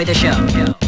enjoy the show.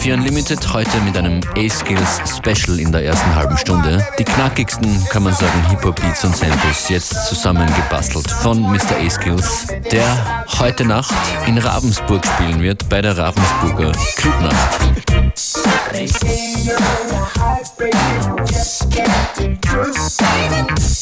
FM4 Unlimited heute mit einem A-Skills Special in der ersten halben Stunde. Die knackigsten, kann man sagen, Hip-Hop-Beats und Samples jetzt zusammengebastelt von Mr. A-Skills, der heute Nacht in Ravensburg spielen wird bei der Ravensburger Clubnacht. They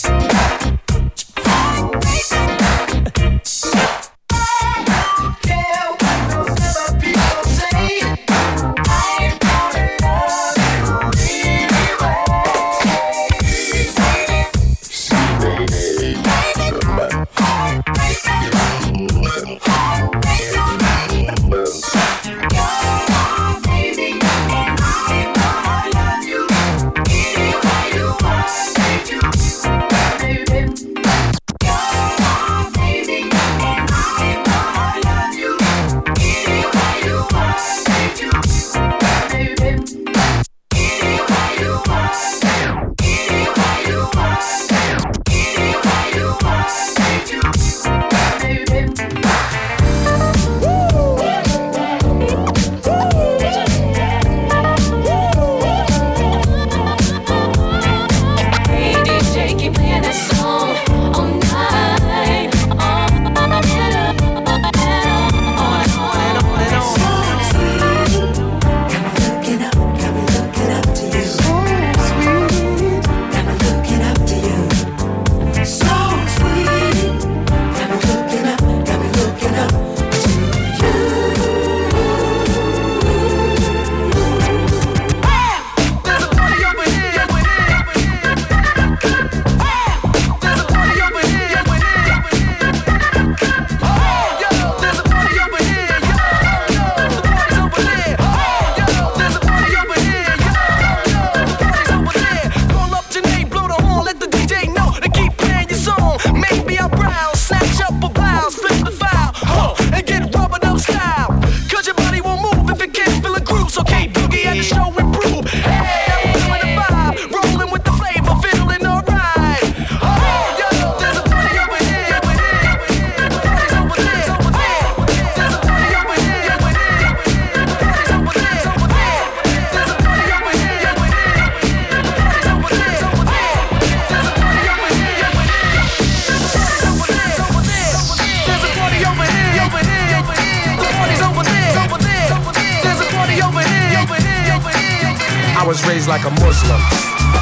I was raised like a Muslim,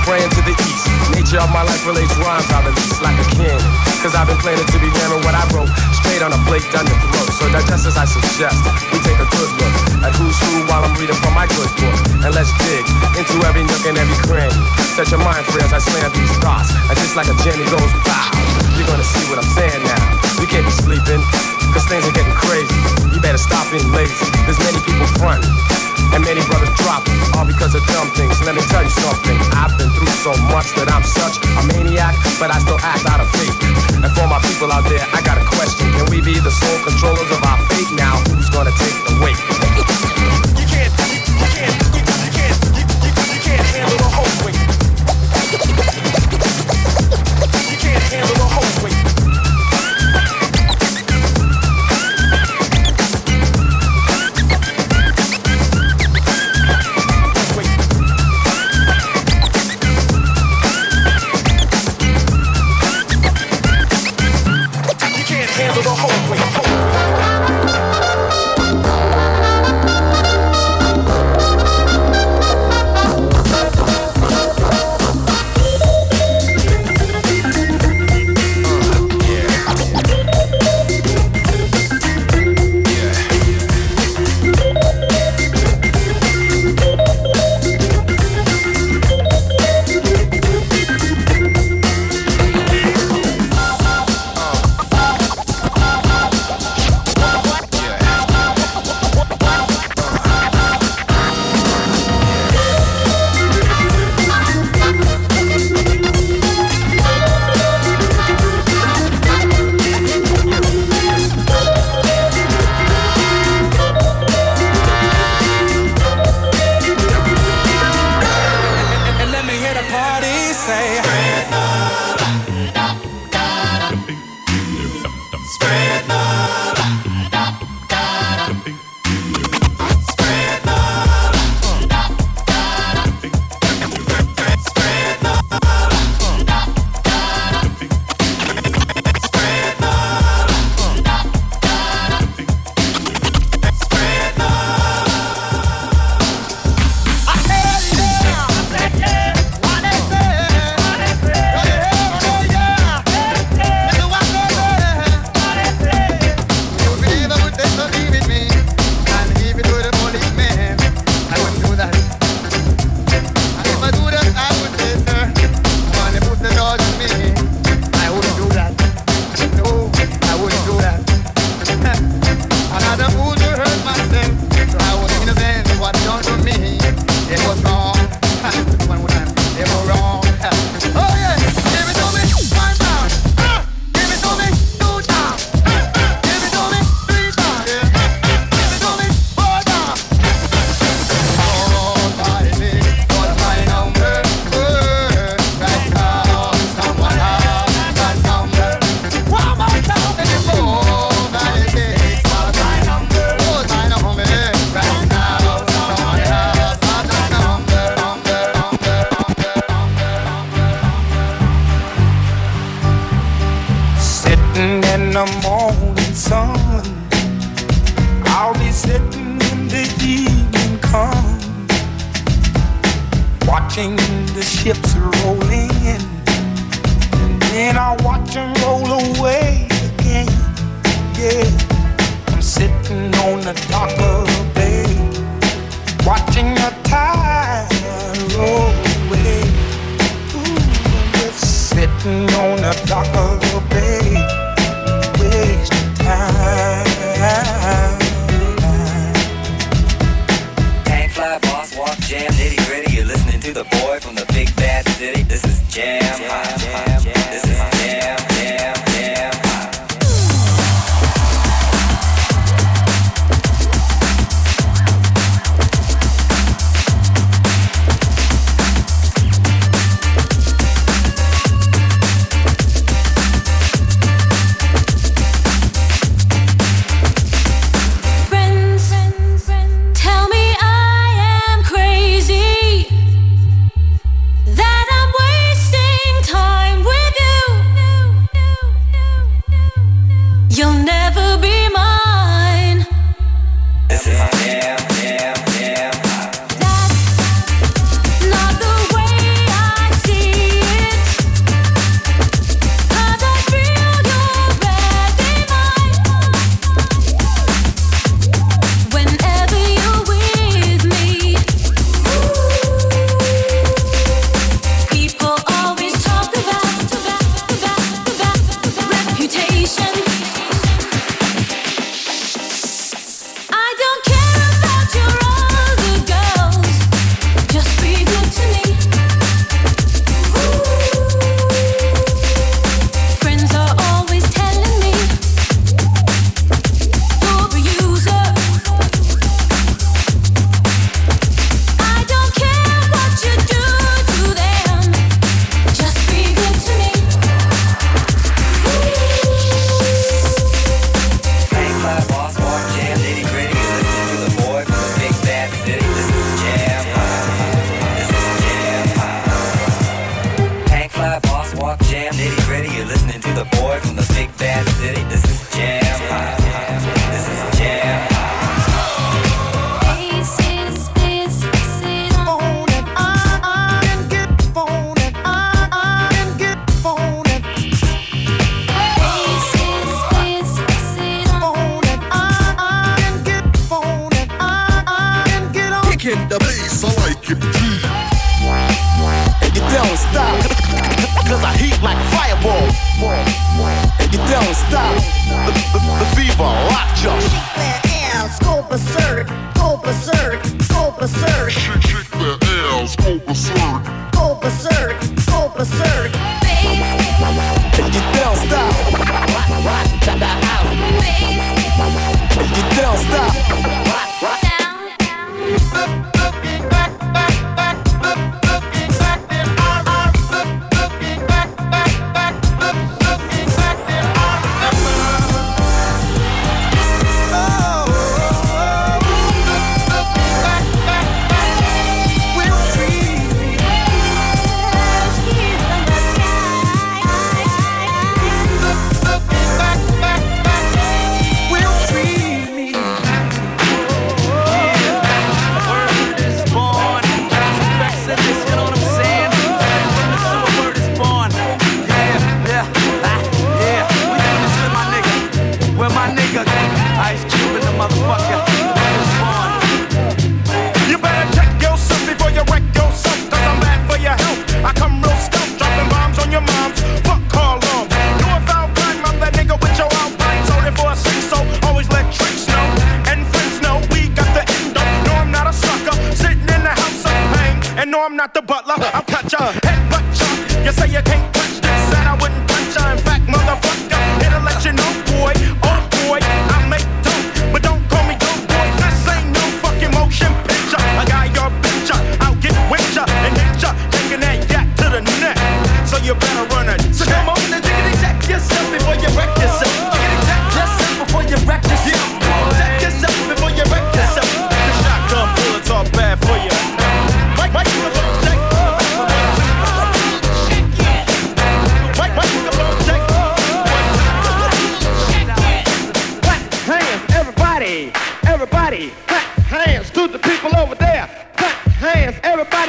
praying to the east. Nature of my life relates rhymes I release like a king. Cause I've been planning to be ramming what I wrote straight on a plate done the throat. So digest as I suggest, we take a good look at who's who while I'm reading from my good book. And let's dig into every nook and every cranny. Set your mind free as I slam these thoughts. And just like a Jenny goes by, you're gonna see what I'm saying now. We can't be sleeping, cause things are getting crazy. You better stop being lazy. There's many people fronting. And many brothers drop all because of dumb things. Let me tell you something. I've been through so much that I'm such a maniac, but I still act out of faith. And for my people out there, I got a question. Can we be the sole controllers of our fate now? Who's gonna take the weight?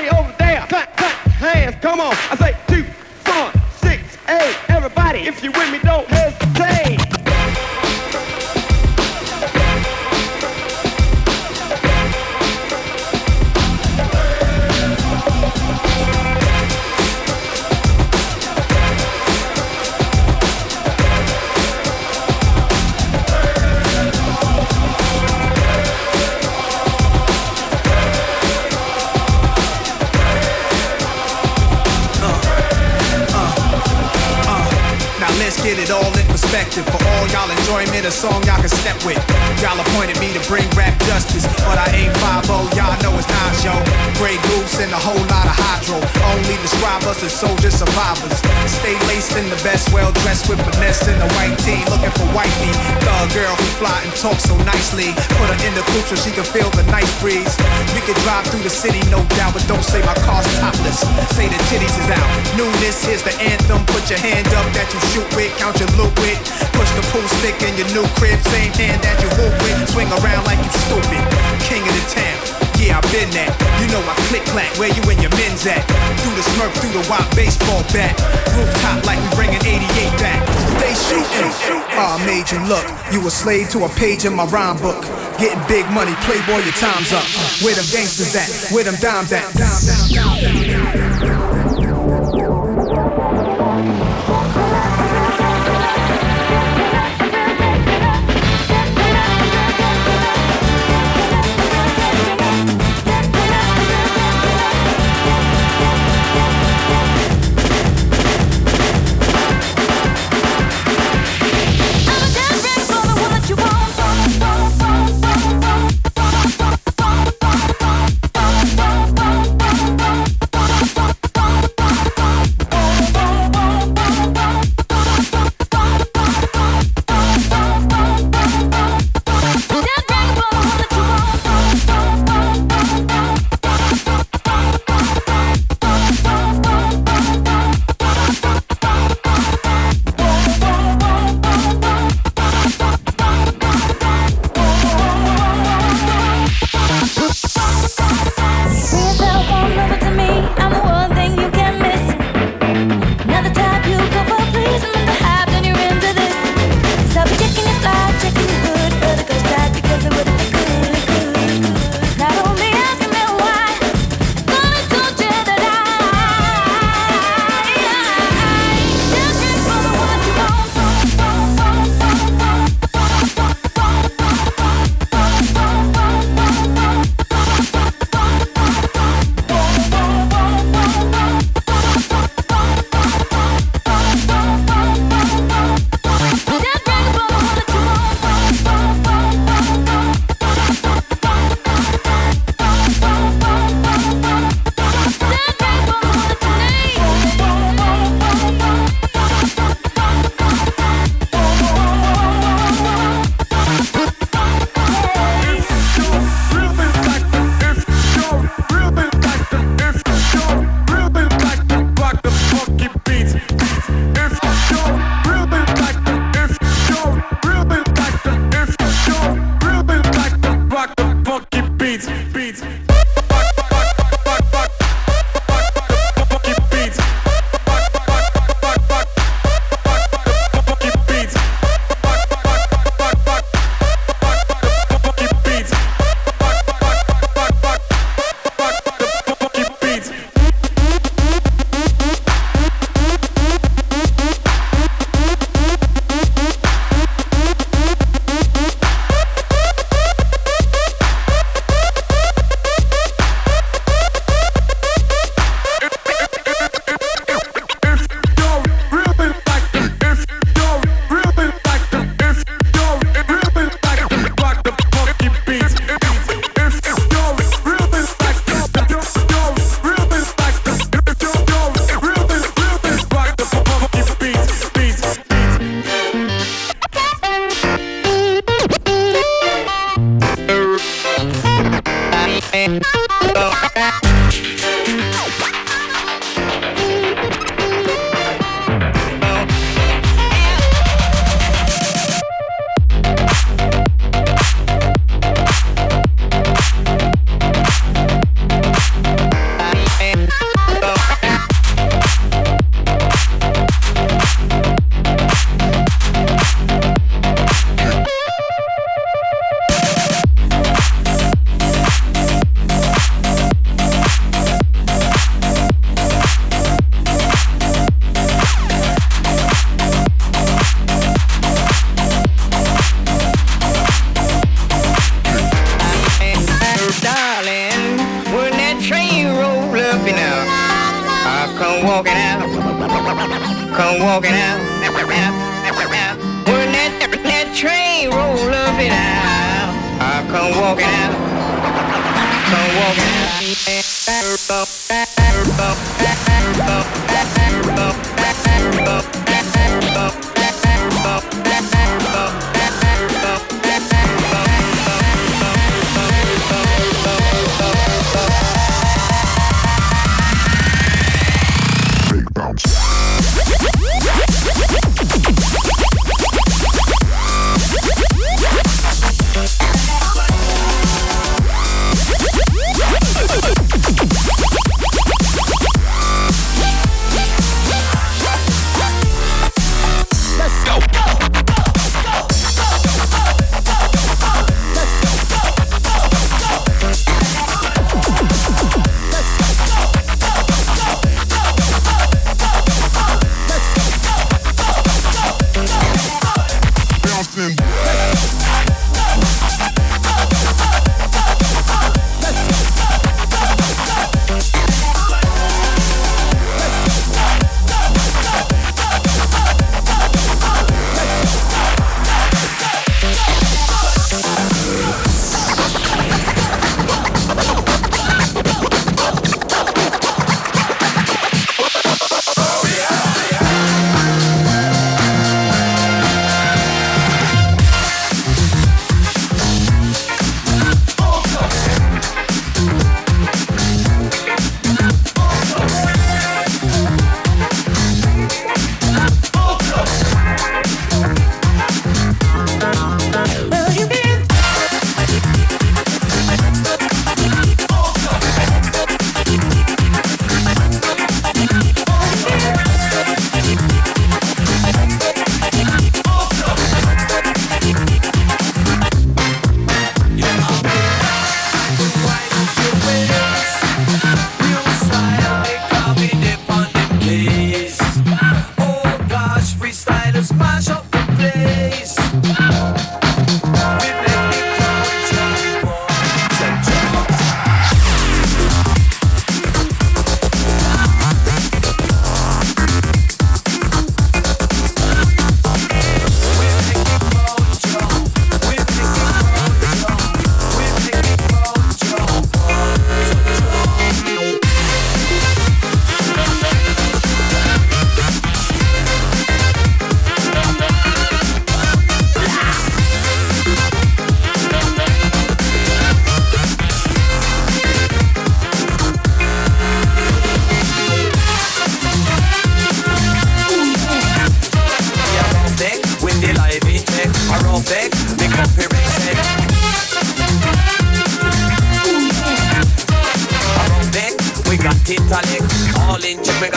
over there. Clap, clap, hands, come on. I say, city, no doubt, but don't say my car's topless. Say the titties is out. Newness, here's the anthem. Put your hand up that you shoot with, count your loot with. Push the pool stick in your new crib, same hand that you hoop with. Swing around like you stupid. King of the town. Yeah, I've been that. You know I click clack. Where you and your men's at? Through the smurf, through the wop baseball bat. Rooftop like we bringing 88 back. They shooting. Ah, I made you look. You a slave to a page in my rhyme book. Getting big money, playboy, your time's up. Where them gangsters at? Where them dimes at?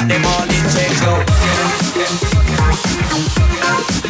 In check, we got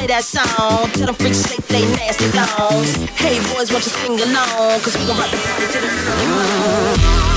play that song? Tell them freaks shake they nasty thongs. Hey, boys, won't you sing along? Cause we gon' rock the party to the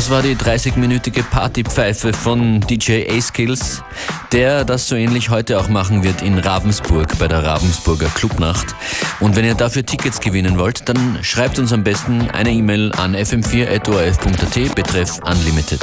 Das war die 30-minütige Partypfeife von DJ A-Skills, der das so ähnlich heute auch machen wird in Ravensburg bei der Ravensburger Clubnacht. Und wenn ihr dafür Tickets gewinnen wollt, dann schreibt uns am besten eine E-Mail an fm4.orf.at betreff Unlimited.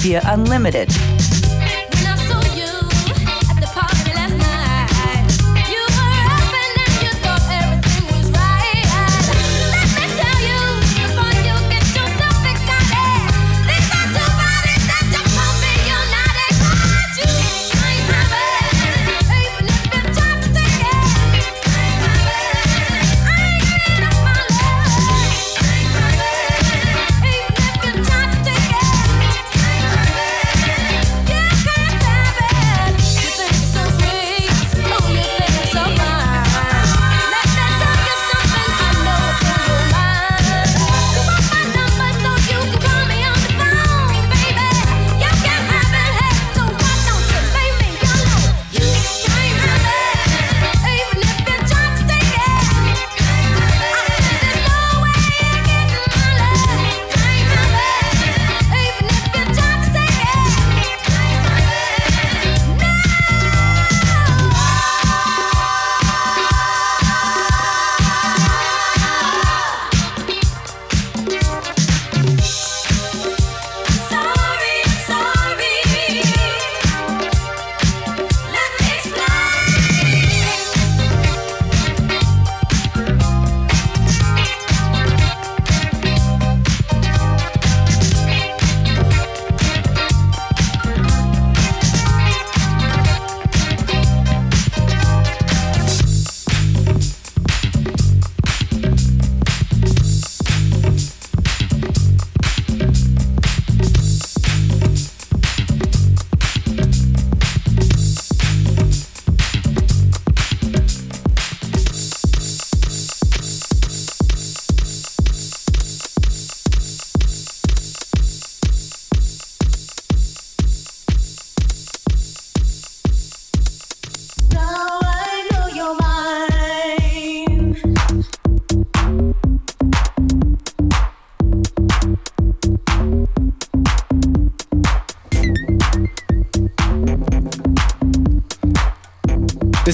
via Unlimited.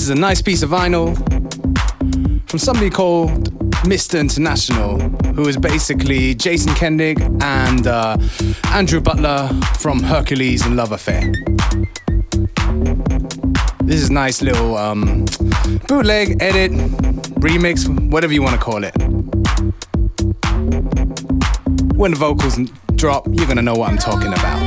is a nice piece of vinyl from somebody called Mr. International, who is basically Jason Kendig and uh, Andrew Butler from Hercules and Love Affair. This is nice little um, bootleg, edit, remix, whatever you want to call it. When the vocals drop, you're going to know what I'm talking about.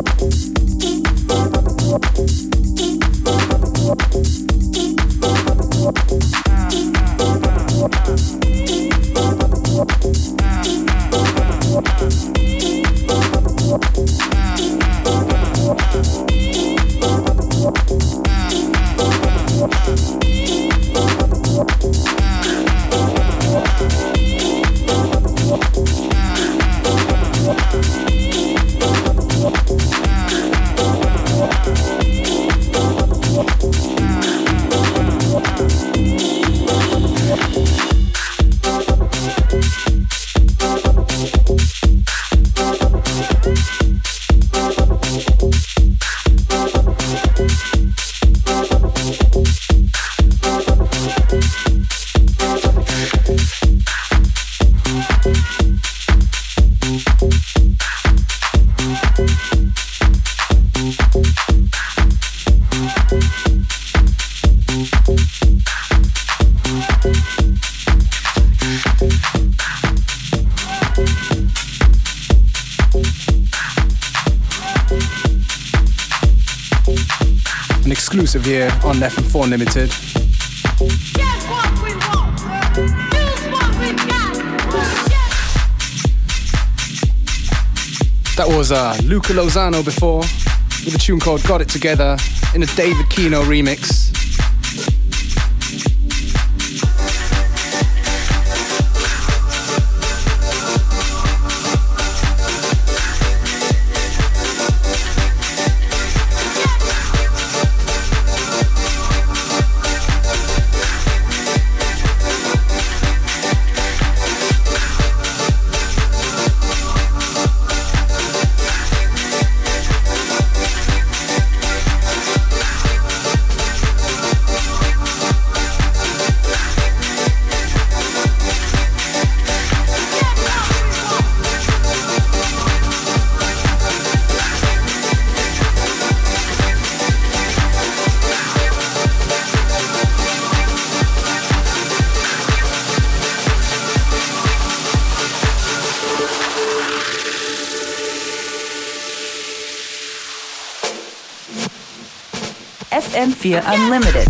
Thank you. 4 That was uh, Luca Lozano before with a tune called Got It Together in a David Kino remix. FM4 Unlimited.